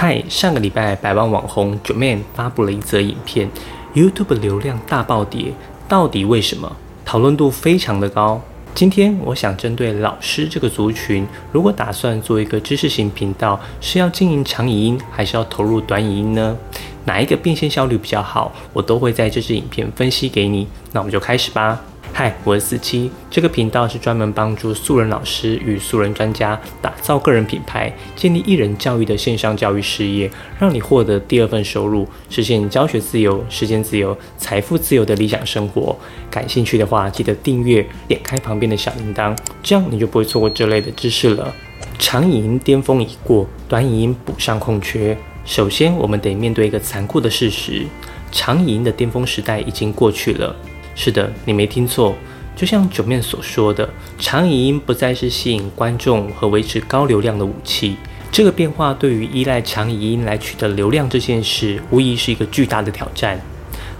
嗨，上个礼拜百万网红九妹发布了一则影片，YouTube 流量大暴跌，到底为什么？讨论度非常的高。今天我想针对老师这个族群，如果打算做一个知识型频道，是要经营长影音，还是要投入短影音呢？哪一个变现效率比较好？我都会在这支影片分析给你。那我们就开始吧。嗨，我是四七，这个频道是专门帮助素人老师与素人专家打造个人品牌、建立艺人教育的线上教育事业，让你获得第二份收入，实现教学自由、时间自由、财富自由的理想生活。感兴趣的话，记得订阅，点开旁边的小铃铛，这样你就不会错过这类的知识了。长影音巅峰已过，短影音补上空缺。首先，我们得面对一个残酷的事实：长影音的巅峰时代已经过去了。是的，你没听错，就像九面所说的，长影音不再是吸引观众和维持高流量的武器。这个变化对于依赖长影音来取得流量这件事，无疑是一个巨大的挑战。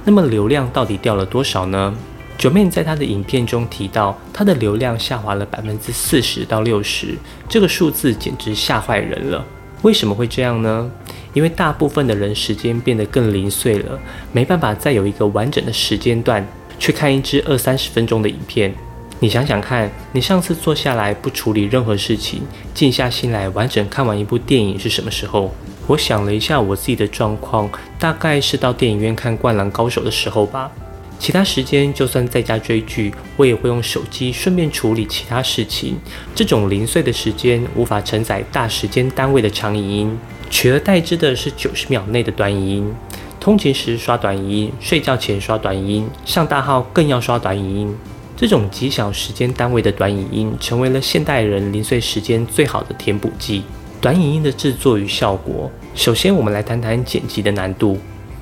那么流量到底掉了多少呢？九面在他的影片中提到，他的流量下滑了百分之四十到六十，这个数字简直吓坏人了。为什么会这样呢？因为大部分的人时间变得更零碎了，没办法再有一个完整的时间段。去看一支二三十分钟的影片，你想想看，你上次坐下来不处理任何事情，静下心来完整看完一部电影是什么时候？我想了一下我自己的状况，大概是到电影院看《灌篮高手》的时候吧。其他时间就算在家追剧，我也会用手机顺便处理其他事情。这种零碎的时间无法承载大时间单位的长影音，取而代之的是九十秒内的短影音。通勤时刷短语音，睡觉前刷短语音，上大号更要刷短语音。这种极小时间单位的短语音，成为了现代人零碎时间最好的填补剂。短影音的制作与效果，首先我们来谈谈剪辑的难度。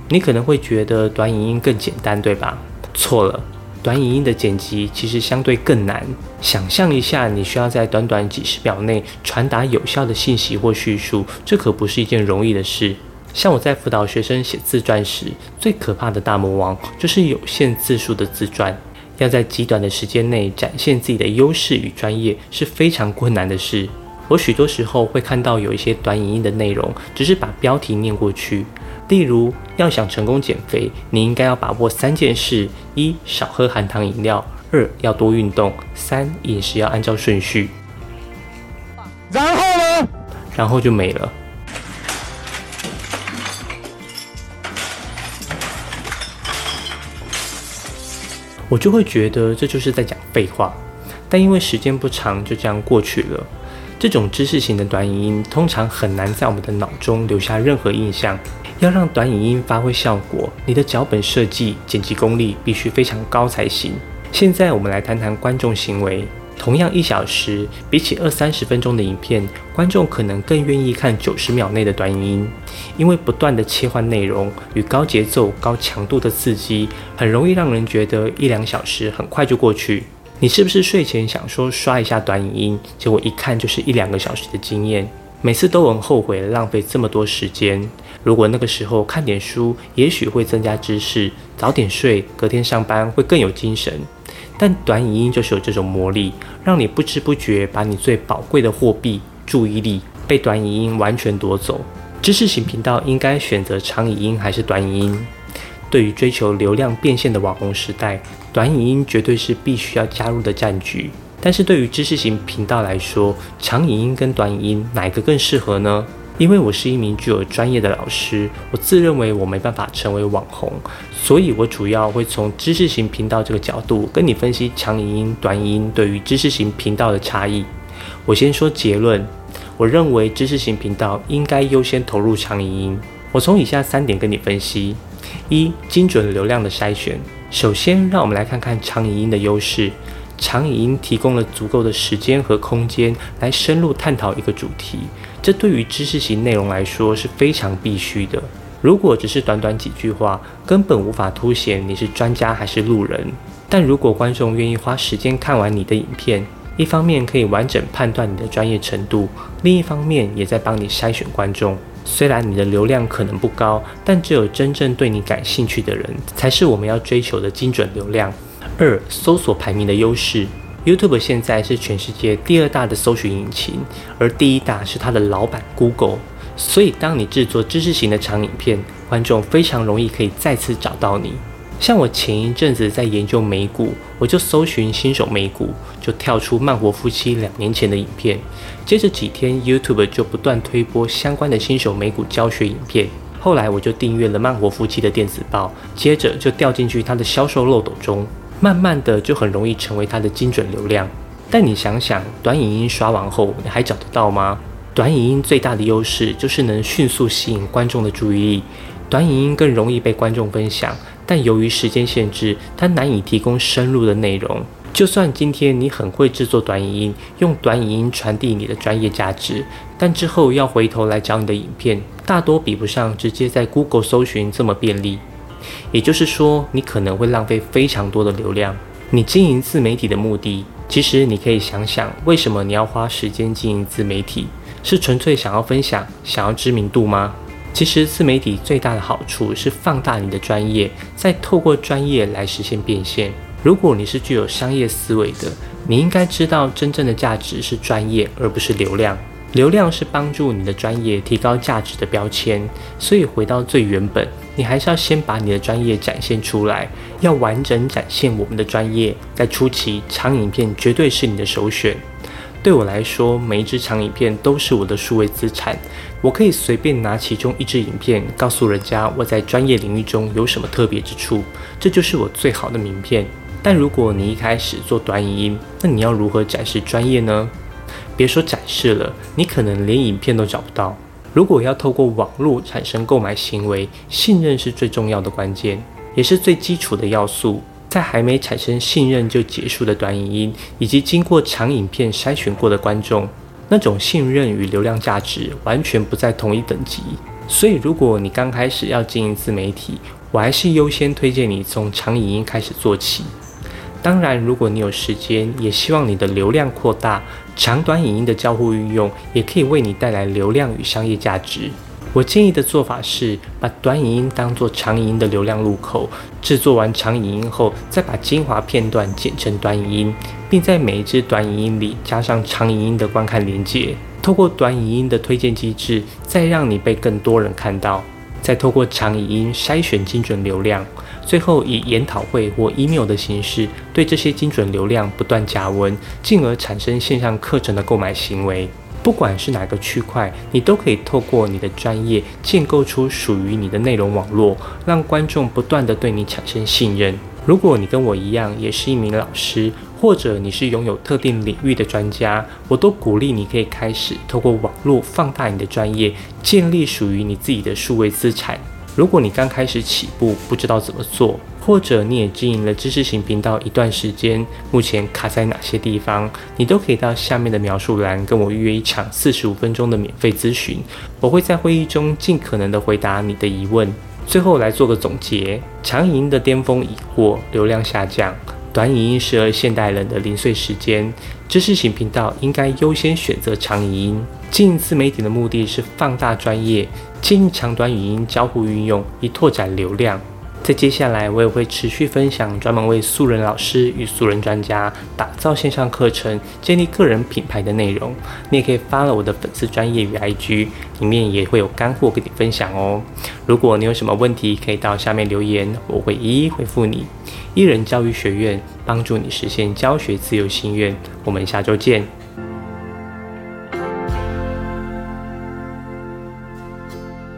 你可能会觉得短影音更简单，对吧？错了，短影音的剪辑其实相对更难。想象一下，你需要在短短几十秒内传达有效的信息或叙述，这可不是一件容易的事。像我在辅导学生写自传时，最可怕的大魔王就是有限字数的自传。要在极短的时间内展现自己的优势与专业，是非常困难的事。我许多时候会看到有一些短影音的内容，只是把标题念过去。例如，要想成功减肥，你应该要把握三件事：一、少喝含糖饮料；二、要多运动；三、饮食要按照顺序。然后呢？然后就没了。我就会觉得这就是在讲废话，但因为时间不长，就这样过去了。这种知识型的短影音通常很难在我们的脑中留下任何印象。要让短影音发挥效果，你的脚本设计、剪辑功力必须非常高才行。现在我们来谈谈观众行为。同样一小时，比起二三十分钟的影片，观众可能更愿意看九十秒内的短影音，因为不断的切换内容与高节奏、高强度的刺激，很容易让人觉得一两小时很快就过去。你是不是睡前想说刷一下短影音，结果一看就是一两个小时的经验？每次都很后悔浪费这么多时间。如果那个时候看点书，也许会增加知识；早点睡，隔天上班会更有精神。但短影音就是有这种魔力，让你不知不觉把你最宝贵的货币——注意力——被短影音完全夺走。知识型频道应该选择长影音还是短影音？对于追求流量变现的网红时代，短影音绝对是必须要加入的战局。但是对于知识型频道来说，长影音跟短影音哪个更适合呢？因为我是一名具有专业的老师，我自认为我没办法成为网红，所以我主要会从知识型频道这个角度跟你分析长影音、短影音对于知识型频道的差异。我先说结论，我认为知识型频道应该优先投入长影音。我从以下三点跟你分析：一、精准流量的筛选。首先，让我们来看看长影音的优势。长影音提供了足够的时间和空间来深入探讨一个主题，这对于知识型内容来说是非常必须的。如果只是短短几句话，根本无法凸显你是专家还是路人。但如果观众愿意花时间看完你的影片，一方面可以完整判断你的专业程度，另一方面也在帮你筛选观众。虽然你的流量可能不高，但只有真正对你感兴趣的人，才是我们要追求的精准流量。二、搜索排名的优势。YouTube 现在是全世界第二大的搜寻引擎，而第一大是它的老板 Google。所以当你制作知识型的长影片，观众非常容易可以再次找到你。像我前一阵子在研究美股，我就搜寻新手美股，就跳出慢活夫妻两年前的影片。接着几天，YouTube 就不断推播相关的新手美股教学影片。后来我就订阅了慢活夫妻的电子报，接着就掉进去他的销售漏斗中，慢慢的就很容易成为它的精准流量。但你想想，短影音刷完后，你还找得到吗？短影音最大的优势就是能迅速吸引观众的注意力，短影音更容易被观众分享。但由于时间限制，它难以提供深入的内容。就算今天你很会制作短影音，用短影音传递你的专业价值，但之后要回头来找你的影片，大多比不上直接在 Google 搜寻这么便利。也就是说，你可能会浪费非常多的流量。你经营自媒体的目的，其实你可以想想，为什么你要花时间经营自媒体？是纯粹想要分享、想要知名度吗？其实自媒体最大的好处是放大你的专业，再透过专业来实现变现。如果你是具有商业思维的，你应该知道真正的价值是专业，而不是流量。流量是帮助你的专业提高价值的标签。所以回到最原本，你还是要先把你的专业展现出来，要完整展现我们的专业。在初期，长影片绝对是你的首选。对我来说，每一支长影片都是我的数位资产。我可以随便拿其中一支影片，告诉人家我在专业领域中有什么特别之处，这就是我最好的名片。但如果你一开始做短影音，那你要如何展示专业呢？别说展示了，你可能连影片都找不到。如果要透过网络产生购买行为，信任是最重要的关键，也是最基础的要素。在还没产生信任就结束的短影音，以及经过长影片筛选过的观众，那种信任与流量价值完全不在同一等级。所以，如果你刚开始要经营自媒体，我还是优先推荐你从长影音开始做起。当然，如果你有时间，也希望你的流量扩大，长短影音的交互运用也可以为你带来流量与商业价值。我建议的做法是，把短影音当做长影音的流量入口，制作完长影音后，再把精华片段剪成短影音，并在每一支短影音里加上长影音的观看连接，透过短影音的推荐机制，再让你被更多人看到，再透过长影音筛选精准流量，最后以研讨会或 email 的形式，对这些精准流量不断加温，进而产生线上课程的购买行为。不管是哪个区块，你都可以透过你的专业建构出属于你的内容网络，让观众不断的对你产生信任。如果你跟我一样也是一名老师，或者你是拥有特定领域的专家，我都鼓励你可以开始透过网络放大你的专业，建立属于你自己的数位资产。如果你刚开始起步，不知道怎么做。或者你也经营了知识型频道一段时间，目前卡在哪些地方，你都可以到下面的描述栏跟我预约一场四十五分钟的免费咨询，我会在会议中尽可能的回答你的疑问。最后来做个总结：长影音的巅峰已过，流量下降，短语音适合现代人的零碎时间，知识型频道应该优先选择长语音。经营自媒体的目的是放大专业，经营长短语音交互运用，以拓展流量。在接下来，我也会持续分享专门为素人老师与素人专家打造线上课程、建立个人品牌的内容。你也可以发了我的粉丝专业与 IG，里面也会有干货跟你分享哦。如果你有什么问题，可以到下面留言，我会一一回复你。一人教育学院帮助你实现教学自由心愿，我们下周见。